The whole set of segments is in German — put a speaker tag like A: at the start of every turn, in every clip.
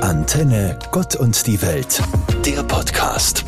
A: Antenne Gott und die Welt, der Podcast.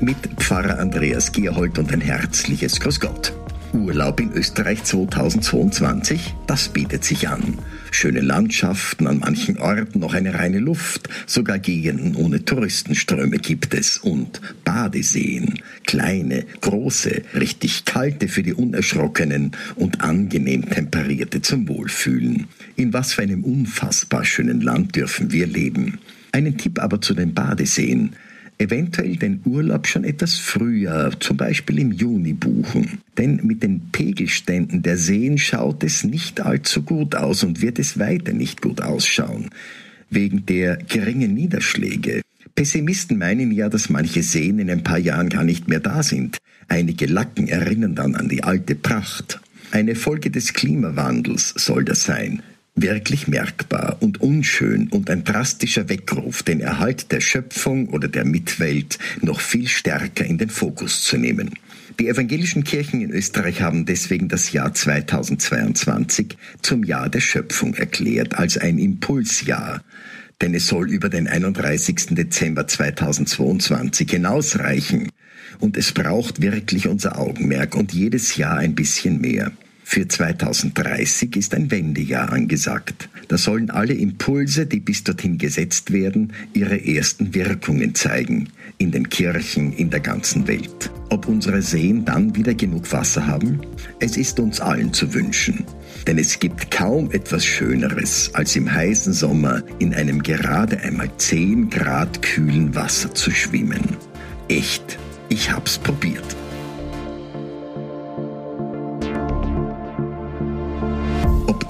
B: Mit Pfarrer Andreas Gerhold und ein herzliches Grüß Gott. Urlaub in Österreich 2022, das bietet sich an. Schöne Landschaften, an manchen Orten noch eine reine Luft, sogar Gegenden ohne Touristenströme gibt es und Badeseen, kleine, große, richtig kalte für die Unerschrockenen und angenehm temperierte zum Wohlfühlen. In was für einem unfassbar schönen Land dürfen wir leben. Einen Tipp aber zu den Badeseen eventuell den Urlaub schon etwas früher, zum Beispiel im Juni buchen. Denn mit den Pegelständen der Seen schaut es nicht allzu gut aus und wird es weiter nicht gut ausschauen. Wegen der geringen Niederschläge. Pessimisten meinen ja, dass manche Seen in ein paar Jahren gar nicht mehr da sind. Einige Lacken erinnern dann an die alte Pracht. Eine Folge des Klimawandels soll das sein wirklich merkbar und unschön und ein drastischer Weckruf, den Erhalt der Schöpfung oder der Mitwelt noch viel stärker in den Fokus zu nehmen. Die evangelischen Kirchen in Österreich haben deswegen das Jahr 2022 zum Jahr der Schöpfung erklärt, als ein Impulsjahr. Denn es soll über den 31. Dezember 2022 hinausreichen. Und es braucht wirklich unser Augenmerk und jedes Jahr ein bisschen mehr. Für 2030 ist ein Wendejahr angesagt. Da sollen alle Impulse, die bis dorthin gesetzt werden, ihre ersten Wirkungen zeigen. In den Kirchen, in der ganzen Welt. Ob unsere Seen dann wieder genug Wasser haben? Es ist uns allen zu wünschen. Denn es gibt kaum etwas Schöneres, als im heißen Sommer in einem gerade einmal 10 Grad kühlen Wasser zu schwimmen. Echt, ich hab's probiert.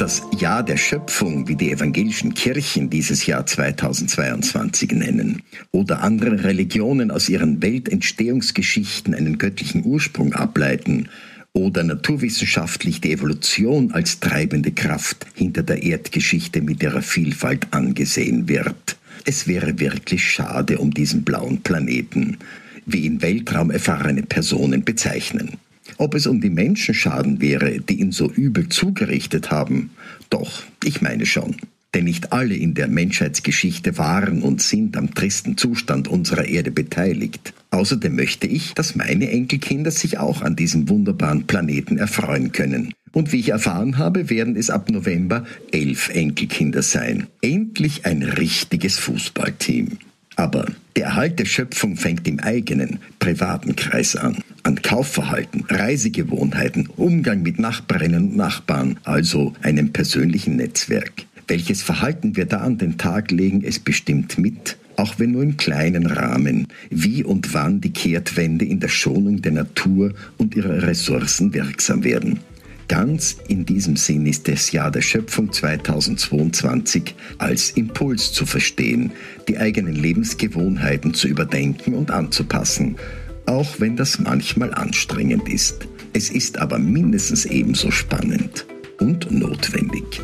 B: Das Jahr der Schöpfung, wie die evangelischen Kirchen dieses Jahr 2022 nennen, oder andere Religionen aus ihren Weltentstehungsgeschichten einen göttlichen Ursprung ableiten, oder naturwissenschaftlich die Evolution als treibende Kraft hinter der Erdgeschichte mit ihrer Vielfalt angesehen wird. Es wäre wirklich schade um diesen blauen Planeten, wie ihn Weltraum erfahrene Personen bezeichnen. Ob es um die Menschenschaden wäre, die ihn so übel zugerichtet haben? Doch, ich meine schon. Denn nicht alle in der Menschheitsgeschichte waren und sind am tristen Zustand unserer Erde beteiligt. Außerdem möchte ich, dass meine Enkelkinder sich auch an diesem wunderbaren Planeten erfreuen können. Und wie ich erfahren habe, werden es ab November elf Enkelkinder sein. Endlich ein richtiges Fußballteam. Aber der Erhalt der Schöpfung fängt im eigenen, privaten Kreis an. An Kaufverhalten, Reisegewohnheiten, Umgang mit Nachbarinnen und Nachbarn, also einem persönlichen Netzwerk. Welches Verhalten wir da an den Tag legen, es bestimmt mit, auch wenn nur im kleinen Rahmen, wie und wann die Kehrtwende in der Schonung der Natur und ihrer Ressourcen wirksam werden. Ganz in diesem Sinn ist das Jahr der Schöpfung 2022 als Impuls zu verstehen, die eigenen Lebensgewohnheiten zu überdenken und anzupassen, auch wenn das manchmal anstrengend ist. Es ist aber mindestens ebenso spannend und notwendig.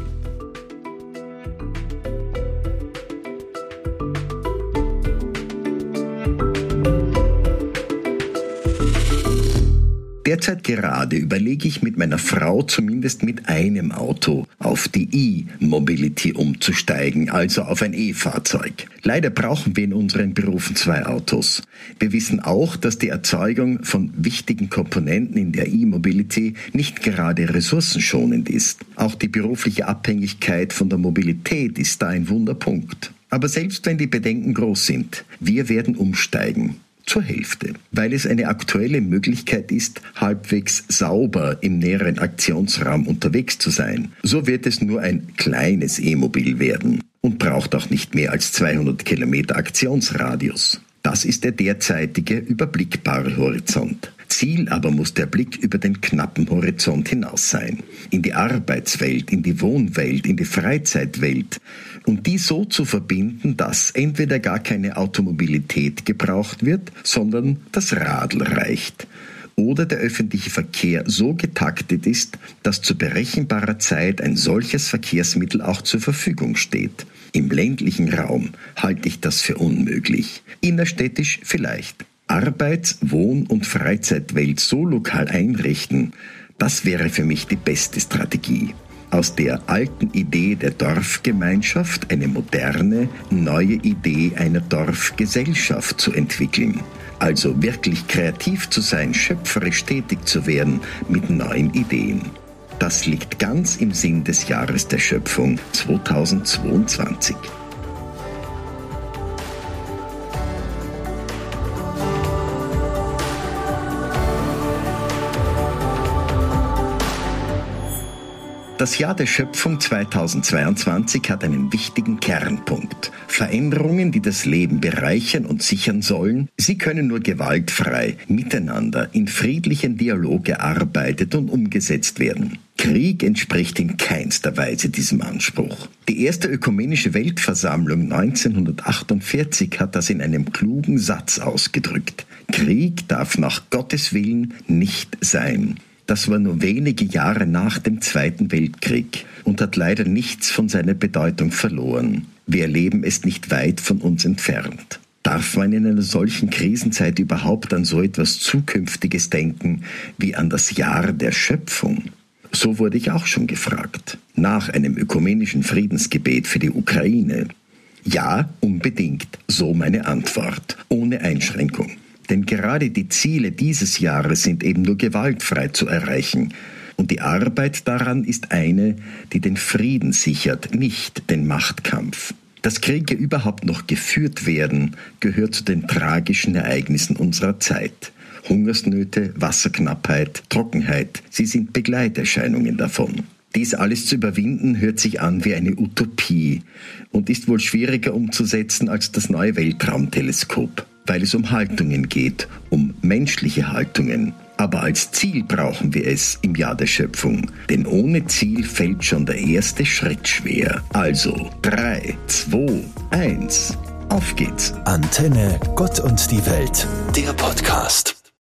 B: Derzeit gerade überlege ich mit meiner Frau zumindest mit einem Auto auf die E-Mobility umzusteigen, also auf ein E-Fahrzeug. Leider brauchen wir in unseren Berufen zwei Autos. Wir wissen auch, dass die Erzeugung von wichtigen Komponenten in der E-Mobility nicht gerade ressourcenschonend ist. Auch die berufliche Abhängigkeit von der Mobilität ist da ein Wunderpunkt. Aber selbst wenn die Bedenken groß sind, wir werden umsteigen zur Hälfte, weil es eine aktuelle Möglichkeit ist, halbwegs sauber im näheren Aktionsraum unterwegs zu sein. So wird es nur ein kleines E-Mobil werden und braucht auch nicht mehr als 200 Kilometer Aktionsradius. Das ist der derzeitige überblickbare Horizont. Ziel aber muss der Blick über den knappen Horizont hinaus sein. In die Arbeitswelt, in die Wohnwelt, in die Freizeitwelt. Und die so zu verbinden, dass entweder gar keine Automobilität gebraucht wird, sondern das Radl reicht oder der öffentliche Verkehr so getaktet ist, dass zu berechenbarer Zeit ein solches Verkehrsmittel auch zur Verfügung steht. Im ländlichen Raum halte ich das für unmöglich, innerstädtisch vielleicht. Arbeits-, Wohn- und Freizeitwelt so lokal einrichten, das wäre für mich die beste Strategie. aus der alten Idee der Dorfgemeinschaft eine moderne, neue Idee einer Dorfgesellschaft zu entwickeln. Also wirklich kreativ zu sein, schöpferisch tätig zu werden mit neuen Ideen. Das liegt ganz im Sinn des Jahres der Schöpfung 2022. Das Jahr der Schöpfung 2022 hat einen wichtigen Kernpunkt. Veränderungen, die das Leben bereichern und sichern sollen, sie können nur gewaltfrei miteinander in friedlichen Dialog erarbeitet und umgesetzt werden. Krieg entspricht in keinster Weise diesem Anspruch. Die erste ökumenische Weltversammlung 1948 hat das in einem klugen Satz ausgedrückt. Krieg darf nach Gottes Willen nicht sein. Das war nur wenige Jahre nach dem Zweiten Weltkrieg und hat leider nichts von seiner Bedeutung verloren. Wir erleben es nicht weit von uns entfernt. Darf man in einer solchen Krisenzeit überhaupt an so etwas Zukünftiges denken wie an das Jahr der Schöpfung? So wurde ich auch schon gefragt. Nach einem ökumenischen Friedensgebet für die Ukraine. Ja, unbedingt, so meine Antwort, ohne Einschränkung. Denn gerade die Ziele dieses Jahres sind eben nur gewaltfrei zu erreichen. Und die Arbeit daran ist eine, die den Frieden sichert, nicht den Machtkampf. Dass Kriege überhaupt noch geführt werden, gehört zu den tragischen Ereignissen unserer Zeit. Hungersnöte, Wasserknappheit, Trockenheit, sie sind Begleiterscheinungen davon. Dies alles zu überwinden hört sich an wie eine Utopie und ist wohl schwieriger umzusetzen als das neue Weltraumteleskop weil es um Haltungen geht, um menschliche Haltungen. Aber als Ziel brauchen wir es im Jahr der Schöpfung, denn ohne Ziel fällt schon der erste Schritt schwer. Also 3, 2, 1, auf geht's.
A: Antenne, Gott und die Welt, der Podcast.